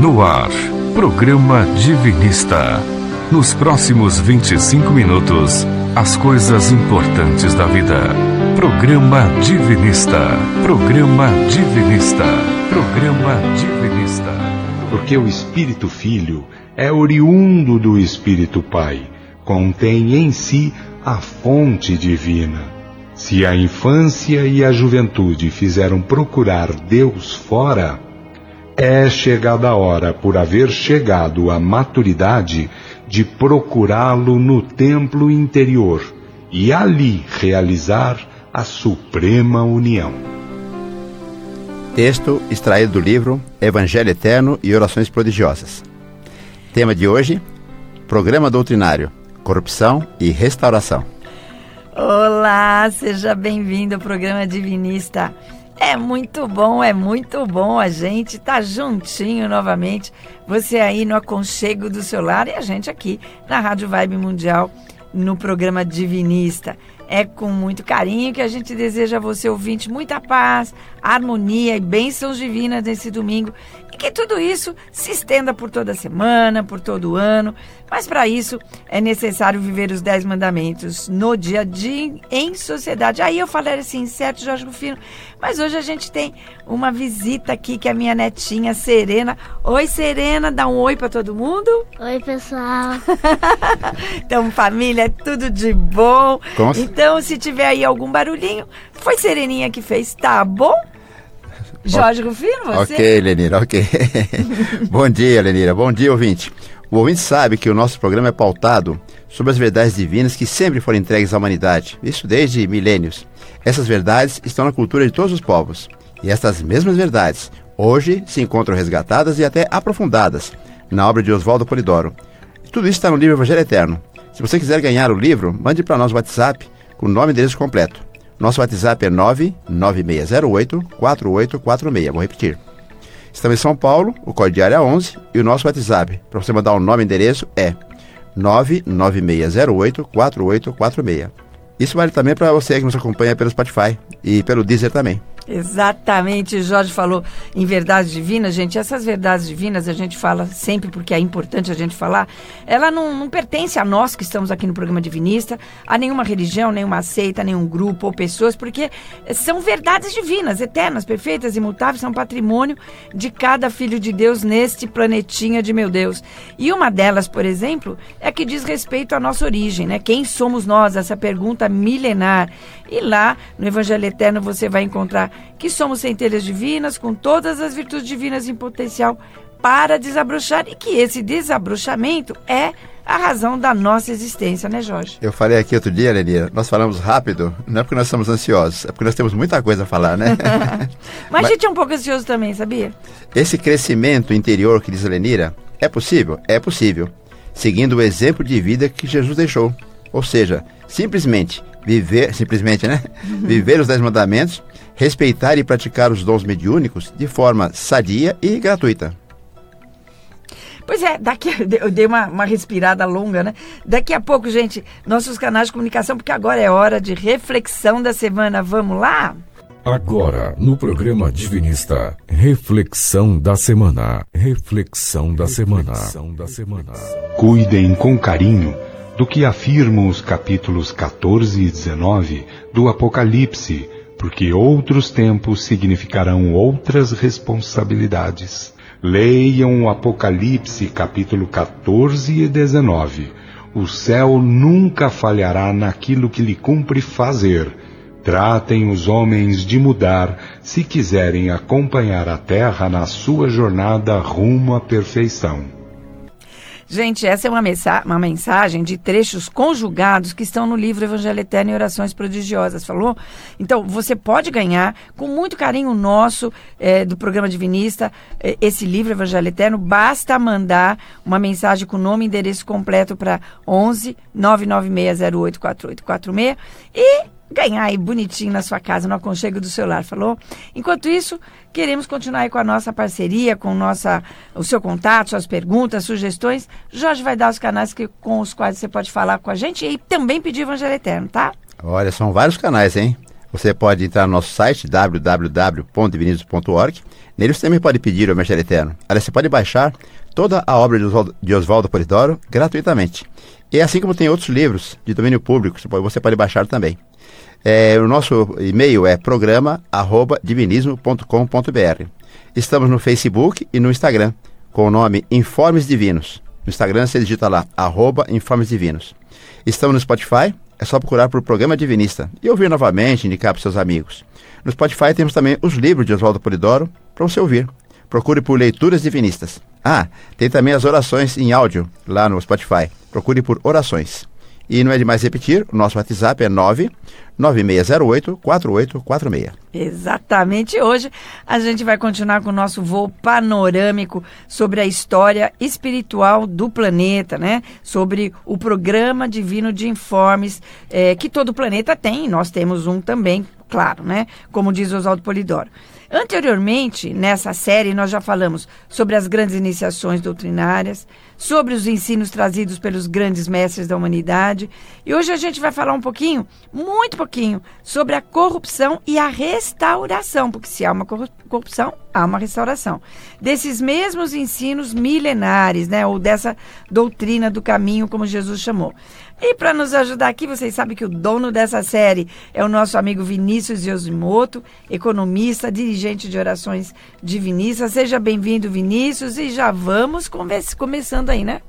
No ar, programa Divinista. Nos próximos 25 minutos, as coisas importantes da vida. Programa Divinista. Programa Divinista. Programa Divinista. Porque o Espírito Filho é oriundo do Espírito Pai, contém em si a fonte divina. Se a infância e a juventude fizeram procurar Deus fora, é chegada a hora, por haver chegado à maturidade, de procurá-lo no templo interior e ali realizar a suprema união. Texto extraído do livro Evangelho Eterno e Orações Prodigiosas. Tema de hoje: Programa Doutrinário, Corrupção e Restauração. Olá, seja bem-vindo ao programa Divinista. É muito bom, é muito bom a gente tá juntinho novamente. Você aí no aconchego do seu lar e a gente aqui na Rádio Vibe Mundial no programa Divinista. É com muito carinho que a gente deseja a você, ouvinte, muita paz, harmonia e bênçãos divinas nesse domingo. Que tudo isso se estenda por toda a semana, por todo o ano. Mas para isso é necessário viver os dez mandamentos no dia a dia, em sociedade. Aí eu falei assim, certo, Jorge Rufino, mas hoje a gente tem uma visita aqui que é a minha netinha Serena. Oi, Serena, dá um oi para todo mundo. Oi, pessoal. então, família, é tudo de bom. Com- Então, se tiver aí algum barulhinho, foi Sereninha que fez, tá bom? Jorge Rufino, você? Ok, Lenira, ok. Bom dia, Lenira. Bom dia, ouvinte. O ouvinte sabe que o nosso programa é pautado sobre as verdades divinas que sempre foram entregues à humanidade, isso desde milênios. Essas verdades estão na cultura de todos os povos. E estas mesmas verdades hoje se encontram resgatadas e até aprofundadas na obra de Oswaldo Polidoro. Tudo isso está no livro Evangelho Eterno. Se você quiser ganhar o livro, mande para nós o WhatsApp com o nome e endereço completo. Nosso WhatsApp é 99608-4846. Vou repetir. Estamos em São Paulo, o código diário é 11 e o nosso WhatsApp, para você mandar o nome e endereço, é 99608-4846. Isso vale também para você que nos acompanha pelo Spotify e pelo Deezer também. Exatamente, Jorge falou em verdades divinas, gente. Essas verdades divinas a gente fala sempre porque é importante a gente falar. Ela não, não pertence a nós que estamos aqui no programa Divinista, a nenhuma religião, nenhuma seita, nenhum grupo ou pessoas, porque são verdades divinas, eternas, perfeitas, imutáveis, são patrimônio de cada filho de Deus neste planetinha de meu Deus. E uma delas, por exemplo, é que diz respeito à nossa origem, né? Quem somos nós? Essa pergunta milenar. E lá no Evangelho Eterno você vai encontrar que somos centelhas divinas, com todas as virtudes divinas em potencial para desabrochar e que esse desabrochamento é a razão da nossa existência, né, Jorge? Eu falei aqui outro dia, Lenira, nós falamos rápido, não é porque nós somos ansiosos, é porque nós temos muita coisa a falar, né? Mas, Mas- a gente é um pouco ansioso também, sabia? Esse crescimento interior que diz a Lenira é possível? É possível, seguindo o exemplo de vida que Jesus deixou. Ou seja, simplesmente viver, simplesmente, né? Viver os dez mandamentos, respeitar e praticar os dons mediúnicos de forma sadia e gratuita. Pois é, daqui eu dei uma, uma respirada longa, né? Daqui a pouco, gente, nossos canais de comunicação, porque agora é hora de reflexão da semana. Vamos lá? Agora, no programa Divinista, reflexão da semana. Reflexão da semana. Reflexão da semana. Cuidem com carinho do que afirmam os capítulos 14 e 19 do Apocalipse, porque outros tempos significarão outras responsabilidades. Leiam o Apocalipse capítulo 14 e 19. O céu nunca falhará naquilo que lhe cumpre fazer. Tratem os homens de mudar se quiserem acompanhar a terra na sua jornada rumo à perfeição. Gente, essa é uma, mensa- uma mensagem de trechos conjugados que estão no livro Evangelho Eterno e Orações Prodigiosas, falou? Então, você pode ganhar, com muito carinho nosso, eh, do programa Divinista, eh, esse livro Evangelho Eterno. Basta mandar uma mensagem com nome e endereço completo para 11 996084846 e ganhar aí bonitinho na sua casa, no aconchego do celular, falou? Enquanto isso, queremos continuar aí com a nossa parceria, com nossa, o seu contato, suas perguntas, sugestões. Jorge vai dar os canais que, com os quais você pode falar com a gente e também pedir Evangelho Eterno, tá? Olha, são vários canais, hein? Você pode entrar no nosso site www.divinismo.org. Nele você também pode pedir o Evangelho Eterno. Aliás, você pode baixar toda a obra de Oswaldo, Polidoro gratuitamente. E assim como tem outros livros de domínio público, você pode baixar também. É, o nosso e-mail é programa@divinismo.com.br. Estamos no Facebook e no Instagram com o nome Informes Divinos. No Instagram você digita lá arroba Informes Divinos. Estamos no Spotify, é só procurar por Programa Divinista e ouvir novamente, indicar para seus amigos. No Spotify temos também os livros de Oswaldo Polidoro para você ouvir. Procure por Leituras Divinistas. Ah, tem também as orações em áudio lá no Spotify. Procure por Orações. E não é demais repetir, o nosso WhatsApp é 99608-4846. Exatamente. Hoje a gente vai continuar com o nosso voo panorâmico sobre a história espiritual do planeta, né? Sobre o programa divino de informes é, que todo planeta tem. Nós temos um também, claro, né? Como diz Oswaldo Polidoro. Anteriormente, nessa série, nós já falamos sobre as grandes iniciações doutrinárias, sobre os ensinos trazidos pelos grandes mestres da humanidade. E hoje a gente vai falar um pouquinho, muito pouquinho, sobre a corrupção e a restauração, porque se há uma corrupção, há uma restauração. Desses mesmos ensinos milenares, né, ou dessa doutrina do caminho, como Jesus chamou. E para nos ajudar aqui, vocês sabem que o dono dessa série é o nosso amigo Vinícius Yosimoto, economista, dirigente de orações divinistas. Seja bem-vindo, Vinícius, e já vamos começando aí, né?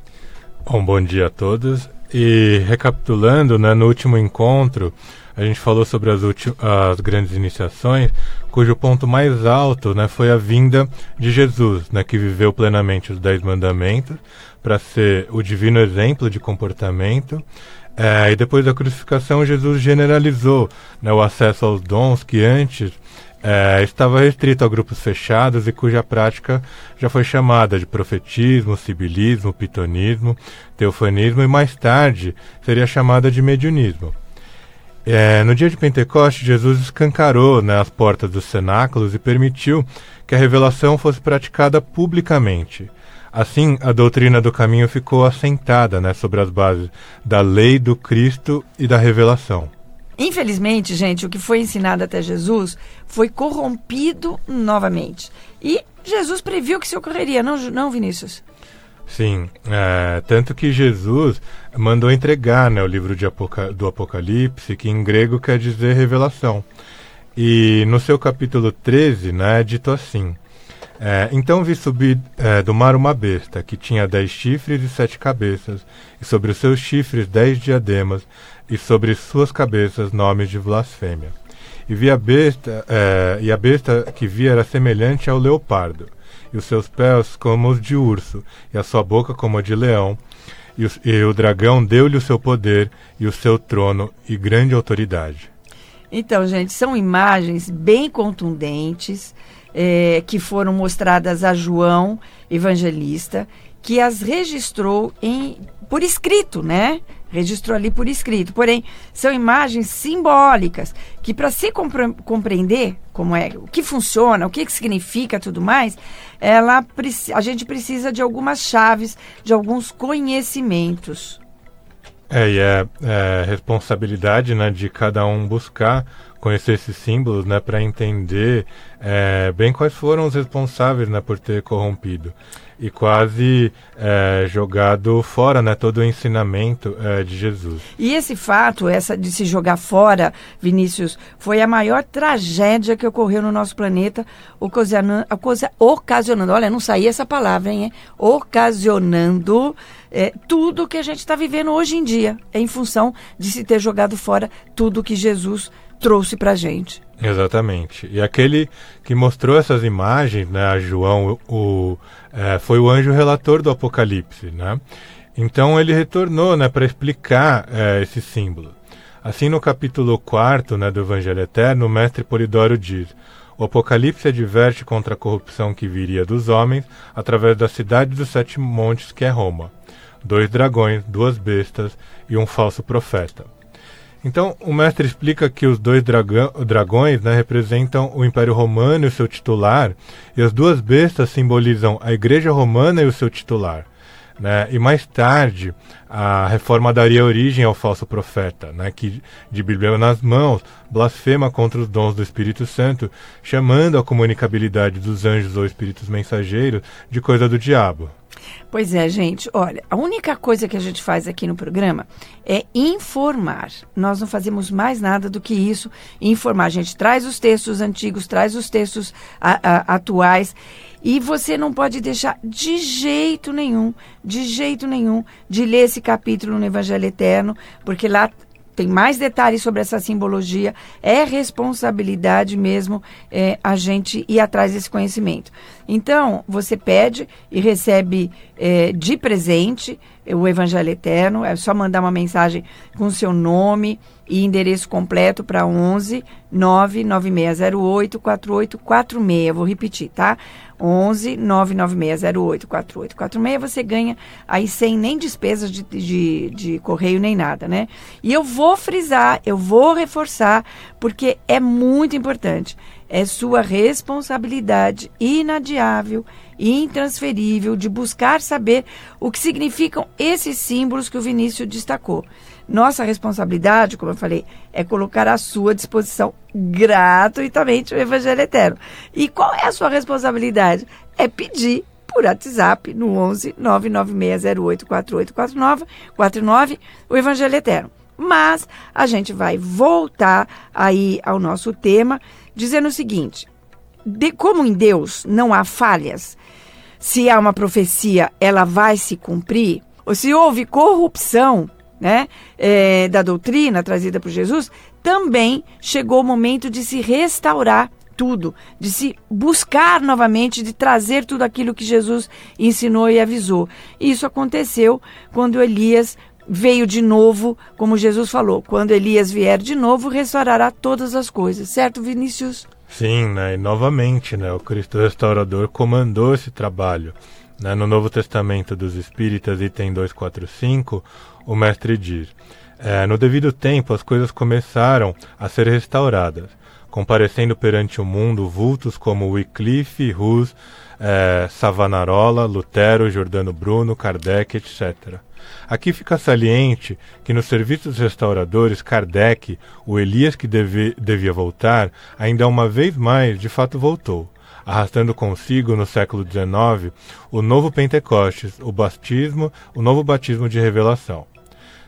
Bom, bom dia a todos. E recapitulando, né, no último encontro, a gente falou sobre as, as grandes iniciações, cujo ponto mais alto né, foi a vinda de Jesus, né, que viveu plenamente os Dez Mandamentos, para ser o divino exemplo de comportamento. É, e depois da crucificação, Jesus generalizou né, o acesso aos dons que antes é, estava restrito a grupos fechados e cuja prática já foi chamada de profetismo, sibilismo, pitonismo, teofanismo e mais tarde seria chamada de mediunismo. É, no dia de Pentecostes, Jesus escancarou né, as portas dos cenáculos e permitiu que a revelação fosse praticada publicamente. Assim, a doutrina do caminho ficou assentada né, sobre as bases da lei do Cristo e da revelação. Infelizmente, gente, o que foi ensinado até Jesus foi corrompido novamente. E Jesus previu que isso ocorreria, não, não Vinícius? Sim, é, tanto que Jesus mandou entregar né, o livro Apoca do Apocalipse, que em grego quer dizer revelação. E no seu capítulo 13 né, é dito assim: é, então vi subir é, do mar uma besta, que tinha dez chifres e sete cabeças, e sobre os seus chifres dez diademas, e sobre suas cabeças nomes de blasfêmia. E vi a besta, é, e a besta que vi era semelhante ao leopardo, e os seus pés como os de urso, e a sua boca como a de leão, e, os, e o dragão deu-lhe o seu poder, e o seu trono, e grande autoridade. Então, gente, são imagens bem contundentes é, que foram mostradas a João Evangelista, que as registrou em, por escrito, né? Registrou ali por escrito. Porém, são imagens simbólicas que, para se compre compreender como é, o que funciona, o que, que significa tudo mais, ela, a gente precisa de algumas chaves, de alguns conhecimentos. É, e é, é responsabilidade né, de cada um buscar conhecer esses símbolos, né, para entender é, bem quais foram os responsáveis, né, por ter corrompido e quase é, jogado fora, né, todo o ensinamento é, de Jesus. E esse fato, essa de se jogar fora, Vinícius, foi a maior tragédia que ocorreu no nosso planeta, ocasionando, olha, não saía essa palavra, hein, ocasionando é, tudo que a gente está vivendo hoje em dia, em função de se ter jogado fora tudo que Jesus trouxe para a gente. Exatamente. E aquele que mostrou essas imagens, né, a João, o, o é, foi o anjo relator do Apocalipse, né? Então ele retornou, né, para explicar é, esse símbolo. Assim, no capítulo 4 né, do Evangelho Eterno, o mestre Polidoro diz: O Apocalipse adverte contra a corrupção que viria dos homens através da cidade dos sete montes, que é Roma. Dois dragões, duas bestas e um falso profeta. Então, o mestre explica que os dois dragões né, representam o Império Romano e o seu titular, e as duas bestas simbolizam a Igreja Romana e o seu titular. Né? E mais tarde, a reforma daria origem ao falso profeta, né? que, de Bíblia nas mãos, blasfema contra os dons do Espírito Santo, chamando a comunicabilidade dos anjos ou espíritos mensageiros de coisa do diabo. Pois é, gente. Olha, a única coisa que a gente faz aqui no programa é informar. Nós não fazemos mais nada do que isso, informar. A gente traz os textos antigos, traz os textos a, a, atuais e você não pode deixar de jeito nenhum, de jeito nenhum, de ler esse capítulo no Evangelho Eterno, porque lá tem mais detalhes sobre essa simbologia. É responsabilidade mesmo é, a gente ir atrás desse conhecimento. Então, você pede e recebe é, de presente o Evangelho Eterno. É só mandar uma mensagem com seu nome e endereço completo para 11 99608 4846. Vou repetir, tá? 11 99608 4846. Você ganha aí sem nem despesas de, de, de correio nem nada, né? E eu vou frisar, eu vou reforçar, porque é muito importante. É sua responsabilidade inadiável intransferível de buscar saber o que significam esses símbolos que o Vinícius destacou. Nossa responsabilidade, como eu falei, é colocar à sua disposição gratuitamente o Evangelho Eterno. E qual é a sua responsabilidade? É pedir por WhatsApp no 11 99608 4849 49 o Evangelho Eterno. Mas a gente vai voltar aí ao nosso tema dizendo o seguinte: de, como em Deus não há falhas, se há uma profecia, ela vai se cumprir, ou se houve corrupção né, é, da doutrina trazida por Jesus, também chegou o momento de se restaurar tudo, de se buscar novamente, de trazer tudo aquilo que Jesus ensinou e avisou. Isso aconteceu quando Elias veio de novo, como Jesus falou, quando Elias vier de novo, restaurará todas as coisas, certo, Vinícius? Sim, né? E novamente, né? O Cristo restaurador comandou esse trabalho. Né? No Novo Testamento dos Espíritas, item 245, o mestre diz: é, No devido tempo, as coisas começaram a ser restauradas, comparecendo perante o mundo vultos como Wycliffe, Hus, é, Savanarola, Lutero, Giordano Bruno, Kardec, etc. Aqui fica saliente que nos serviços restauradores, Kardec, o Elias que deve, devia voltar, ainda uma vez mais de fato voltou, arrastando consigo no século XIX o novo Pentecostes, o batismo, o novo batismo de revelação.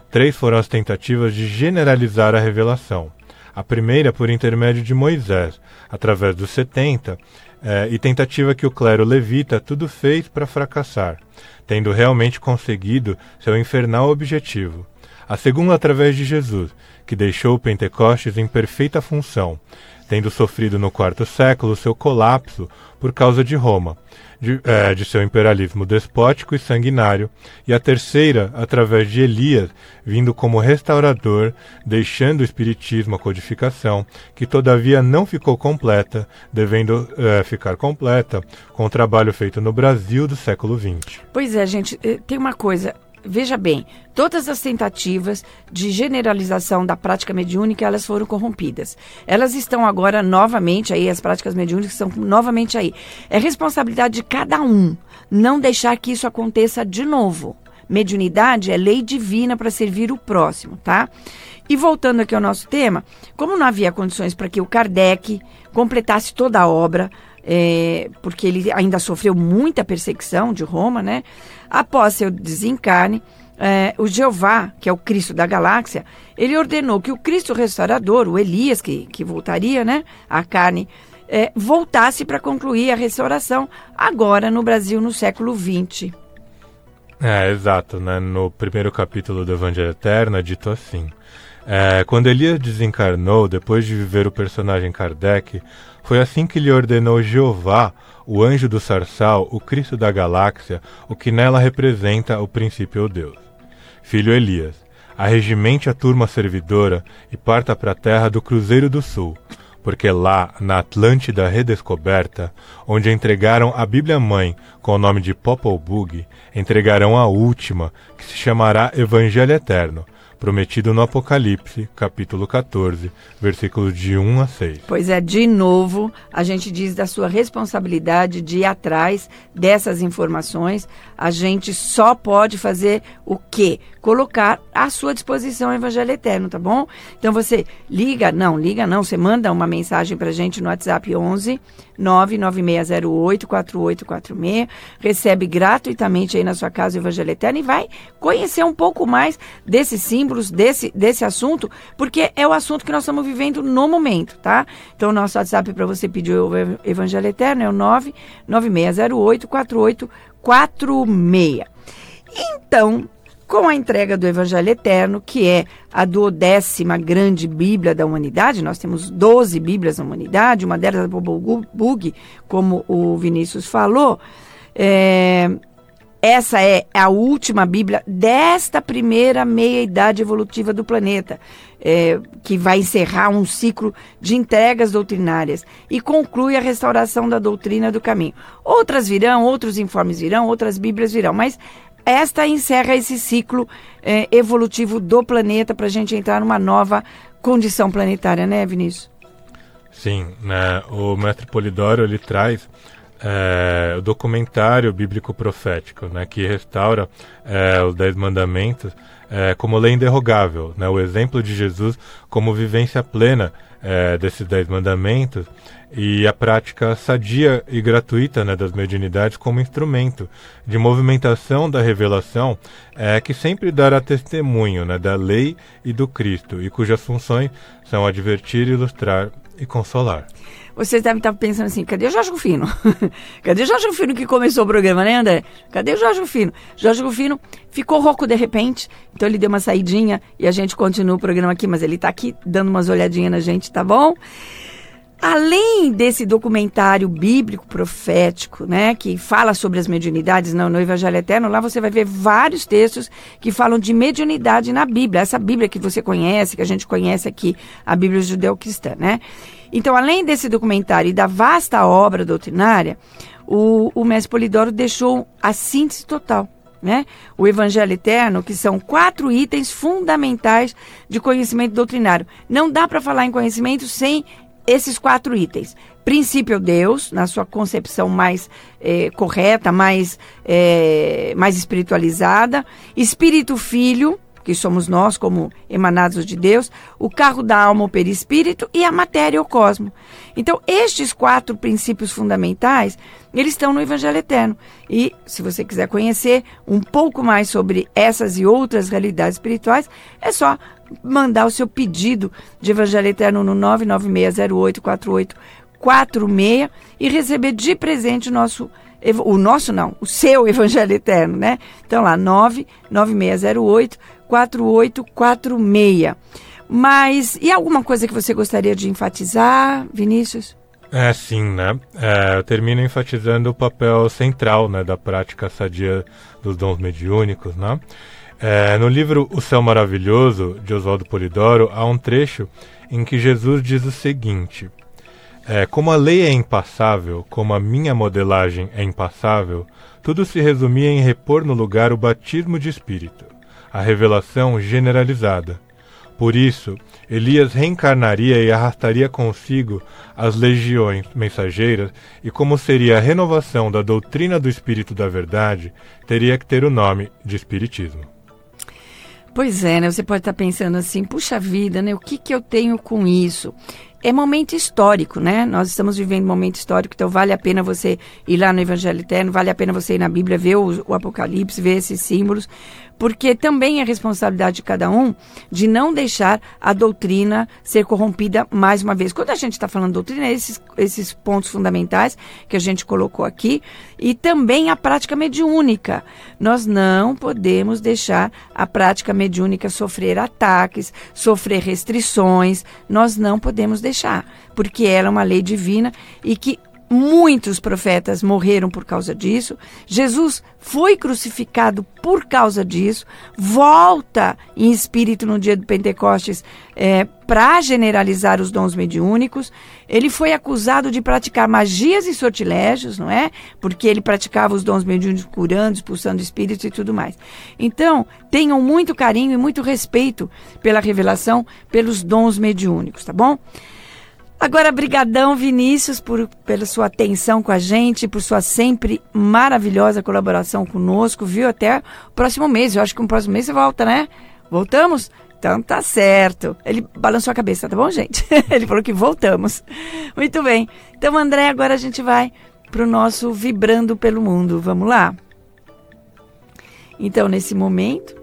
Três foram as tentativas de generalizar a revelação. A primeira por intermédio de Moisés, através dos 70, é, e tentativa que o clero levita tudo fez para fracassar, tendo realmente conseguido seu infernal objetivo. A segunda através de Jesus, que deixou o Pentecostes em perfeita função, tendo sofrido no quarto século seu colapso por causa de Roma, de, é, de, seu imperialismo despótico e sanguinário, e a terceira, através de Elias, vindo como restaurador, deixando o Espiritismo a codificação, que todavia não ficou completa, devendo é, ficar completa com o trabalho feito no Brasil do século XX. Pois é, gente, eh, tem uma coisa veja bem, todas as tentativas de generalização da prática mediúnica, elas foram corrompidas. Elas estão agora novamente aí, as práticas mediúnicas estão novamente aí. É responsabilidade de cada um não deixar que isso aconteça de novo. Mediunidade é lei divina para servir o próximo, tá? E voltando aqui ao nosso tema, como não havia condições para que o Kardec completasse toda a obra, é, porque ele ainda sofreu muita perseguição de Roma, né? Após seu desencarne, é, o Jeová, que é o Cristo da galáxia, ele ordenou que o Cristo restaurador, o Elias, que, que voltaria, né? A carne, é, voltasse para concluir a restauração agora no Brasil no século XX. É, exato, né? No primeiro capítulo do Evangelho Eterno é dito assim. É, quando Elias desencarnou, depois de viver o personagem Kardec, foi assim que lhe ordenou Jeová, o anjo do sarçal, o Cristo da galáxia, o que nela representa o princípio Deus. Filho Elias, arregimente a turma servidora e parta para a terra do Cruzeiro do Sul, porque lá, na Atlântida redescoberta, onde entregaram a Bíblia Mãe com o nome de Popol Bug, entregarão a última, que se chamará Evangelho Eterno, prometido no Apocalipse, capítulo 14, versículos de 1 a 6. Pois é, de novo, a gente diz da sua responsabilidade de ir atrás dessas informações. A gente só pode fazer o quê? Colocar à sua disposição o Evangelho Eterno, tá bom? Então você liga, não, liga não, você manda uma mensagem pra gente no WhatsApp 11 99608 4846, recebe gratuitamente aí na sua casa o Evangelho Eterno e vai conhecer um pouco mais desses desse, desse assunto, porque é o assunto que nós estamos vivendo no momento, tá? Então nosso WhatsApp para você pedir o Evangelho Eterno é o 99608 4846. Então, com a entrega do Evangelho Eterno, que é a duodécima grande Bíblia da humanidade. Nós temos 12 Bíblias na humanidade, uma delas é o Bug, como o Vinícius falou. É, essa é a última Bíblia desta primeira meia-idade evolutiva do planeta, é, que vai encerrar um ciclo de entregas doutrinárias e conclui a restauração da doutrina do caminho. Outras virão, outros informes virão, outras Bíblias virão, mas esta encerra esse ciclo é, evolutivo do planeta para a gente entrar numa nova condição planetária, né, Vinícius? Sim, né? o mestre Polidoro ele traz é, o documentário bíblico profético, né, que restaura é, os Dez Mandamentos é, como lei inderrogável, né, o exemplo de Jesus como vivência plena é, desses Dez Mandamentos e a prática sadia e gratuita né, das mediunidades como instrumento de movimentação da revelação é, que sempre dará testemunho né, da lei e do Cristo, e cujas funções são advertir, ilustrar e consolar. Vocês devem estar pensando assim, cadê o Jorge Rufino? cadê o Jorge Rufino que começou o programa, né, André? Cadê o Jorge Rufino? Jorge Rufino ficou rouco de repente, então ele deu uma saidinha e a gente continua o programa aqui, mas ele está aqui dando umas olhadinhas na gente, tá bom? Além desse documentário bíblico profético, né, que fala sobre as mediunidades no, Evangelho Eterno, lá você vai ver vários textos que falam de mediunidade na Bíblia, essa Bíblia que você conhece, que a gente conhece aqui, a Bíblia judeu-cristã, né? Então, além desse documentário e da vasta obra doutrinária, o, o mestre Polidoro deixou a síntese total. Né? O Evangelho Eterno, que são quatro itens fundamentais de conhecimento doutrinário. Não dá para falar em conhecimento sem esses quatro itens. Princípio Deus, na sua concepção mais é, correta, mais, é, mais espiritualizada. Espírito Filho, que somos nós como emanados de Deus. O carro da alma, o perispírito. E a matéria, o cosmo. Então, estes quatro princípios fundamentais, eles estão no Evangelho Eterno. E, se você quiser conhecer um pouco mais sobre essas e outras realidades espirituais, é só mandar o seu pedido de Evangelho Eterno no 996084846 e receber de presente o nosso o nosso não, o seu Evangelho Eterno, né? Então lá, 99608 4846. Mas e alguma coisa que você gostaria de enfatizar, Vinícius? É, sim, né? É, eu termino enfatizando o papel central né, da prática sadia dos dons mediúnicos, né? É, no livro O Céu Maravilhoso, de Oswaldo Polidoro, há um trecho em que Jesus diz o seguinte: é, Como a lei é impassável, como a minha modelagem é impassável, tudo se resumia em repor no lugar o batismo de espírito, a revelação generalizada. Por isso, Elias reencarnaria e arrastaria consigo as legiões mensageiras, e como seria a renovação da doutrina do Espírito da Verdade, teria que ter o nome de Espiritismo. Pois é, né? Você pode estar pensando assim, puxa vida, né? O que, que eu tenho com isso? É momento histórico, né? Nós estamos vivendo um momento histórico, então vale a pena você ir lá no Evangelho Eterno, vale a pena você ir na Bíblia, ver o, o Apocalipse, ver esses símbolos, porque também é responsabilidade de cada um de não deixar a doutrina ser corrompida mais uma vez. Quando a gente está falando doutrina, esses, esses pontos fundamentais que a gente colocou aqui, e também a prática mediúnica. Nós não podemos deixar a prática mediúnica sofrer ataques, sofrer restrições, nós não podemos deixar, porque ela é uma lei divina e que Muitos profetas morreram por causa disso. Jesus foi crucificado por causa disso. Volta em espírito no dia do Pentecostes é, para generalizar os dons mediúnicos. Ele foi acusado de praticar magias e sortilégios, não é? Porque ele praticava os dons mediúnicos curando, expulsando espíritos e tudo mais. Então, tenham muito carinho e muito respeito pela revelação, pelos dons mediúnicos, tá bom? Agora, brigadão, Vinícius, por, pela sua atenção com a gente, por sua sempre maravilhosa colaboração conosco, viu? Até o próximo mês. Eu acho que no próximo mês você volta, né? Voltamos? Então tá certo. Ele balançou a cabeça, tá bom, gente? Ele falou que voltamos. Muito bem. Então, André, agora a gente vai pro nosso Vibrando pelo Mundo. Vamos lá? Então, nesse momento,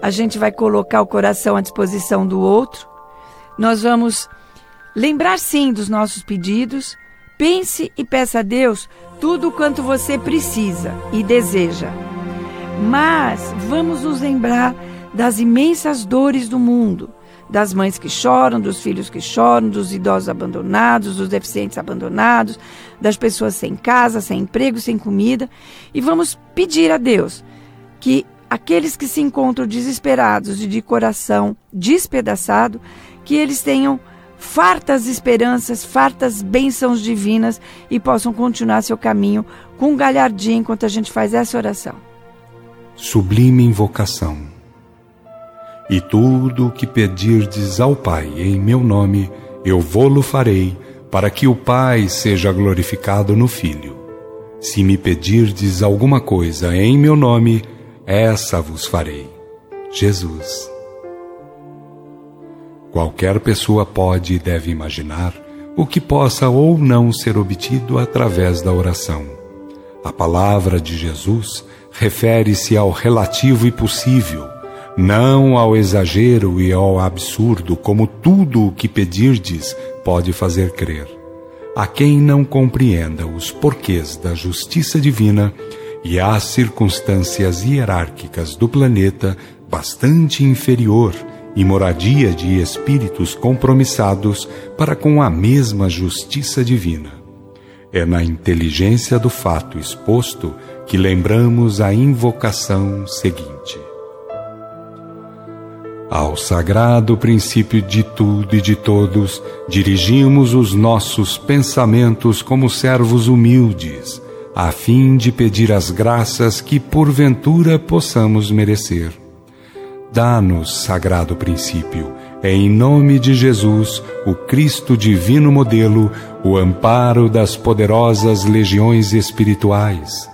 a gente vai colocar o coração à disposição do outro. Nós vamos Lembrar sim dos nossos pedidos. Pense e peça a Deus tudo quanto você precisa e deseja. Mas vamos nos lembrar das imensas dores do mundo, das mães que choram, dos filhos que choram, dos idosos abandonados, dos deficientes abandonados, das pessoas sem casa, sem emprego, sem comida, e vamos pedir a Deus que aqueles que se encontram desesperados e de coração despedaçado, que eles tenham fartas esperanças, fartas bênçãos divinas e possam continuar seu caminho com galhardia enquanto a gente faz essa oração. Sublime invocação. E tudo o que pedirdes ao Pai em meu nome, eu vou-lo farei, para que o Pai seja glorificado no Filho. Se me pedirdes alguma coisa em meu nome, essa vos farei. Jesus. Qualquer pessoa pode e deve imaginar o que possa ou não ser obtido através da oração. A palavra de Jesus refere-se ao relativo e possível, não ao exagero e ao absurdo, como tudo o que pedirdes pode fazer crer. A quem não compreenda os porquês da justiça divina e as circunstâncias hierárquicas do planeta bastante inferior e moradia de espíritos compromissados para com a mesma justiça divina. É na inteligência do fato exposto que lembramos a invocação seguinte. Ao sagrado princípio de tudo e de todos, dirigimos os nossos pensamentos como servos humildes, a fim de pedir as graças que porventura possamos merecer Dá-nos, sagrado princípio, em nome de Jesus, o Cristo divino modelo, o amparo das poderosas legiões espirituais.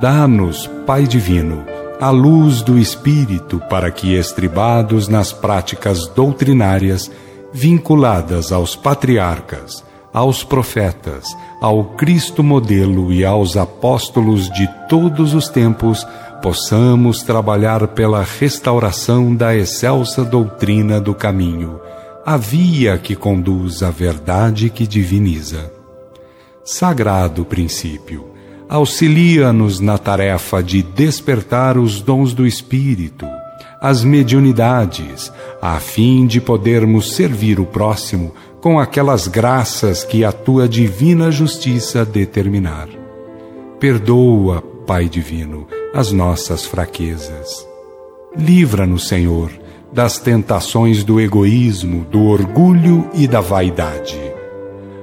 Dá-nos, Pai divino, a luz do Espírito para que, estribados nas práticas doutrinárias, vinculadas aos patriarcas, aos profetas, ao Cristo modelo e aos apóstolos de todos os tempos, possamos trabalhar pela restauração da excelsa doutrina do caminho, a via que conduz à verdade que diviniza. Sagrado princípio, auxilia-nos na tarefa de despertar os dons do Espírito, as mediunidades, a fim de podermos servir o próximo com aquelas graças que a tua divina justiça determinar. Perdoa, Pai Divino, as nossas fraquezas. Livra-nos, Senhor, das tentações do egoísmo, do orgulho e da vaidade.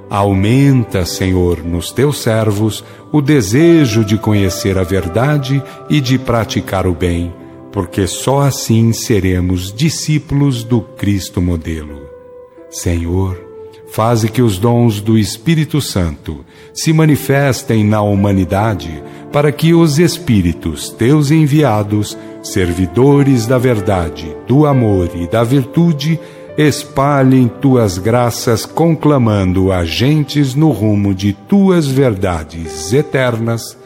Aumenta, Senhor, nos teus servos o desejo de conhecer a verdade e de praticar o bem, porque só assim seremos discípulos do Cristo modelo. Senhor, faze que os dons do Espírito Santo se manifestem na humanidade para que os Espíritos teus enviados, servidores da verdade, do amor e da virtude, espalhem tuas graças, conclamando agentes no rumo de tuas verdades eternas,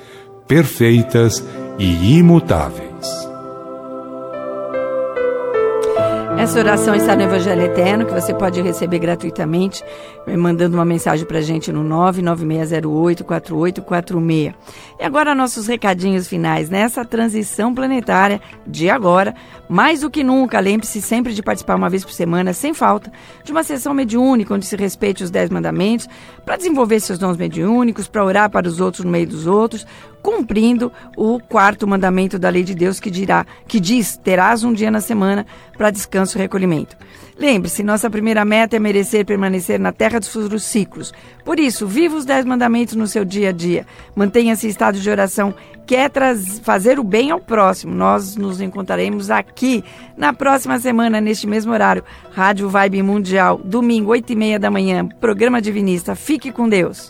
perfeitas e imutáveis. Essa oração está no Evangelho Eterno, que você pode receber gratuitamente, eh, mandando uma mensagem para a gente no 996084846. E agora nossos recadinhos finais. Nessa transição planetária de agora, mais do que nunca, lembre-se sempre de participar uma vez por semana, sem falta, de uma sessão mediúnica onde se respeite os Dez Mandamentos, para desenvolver seus dons mediúnicos, para orar para os outros no meio dos outros, cumprindo o quarto mandamento da lei de Deus que dirá, que diz: terás um dia na semana para descanso e recolhimento. Lembre-se, nossa primeira meta é merecer permanecer na terra dos futuros ciclos. Por isso, viva os dez mandamentos no seu dia a dia. Mantenha-se em estado de oração. Quer fazer o bem ao próximo. Nós nos encontraremos aqui na próxima semana, neste mesmo horário. Rádio Vibe Mundial, domingo, oito e meia da manhã. Programa Divinista. Fique com Deus.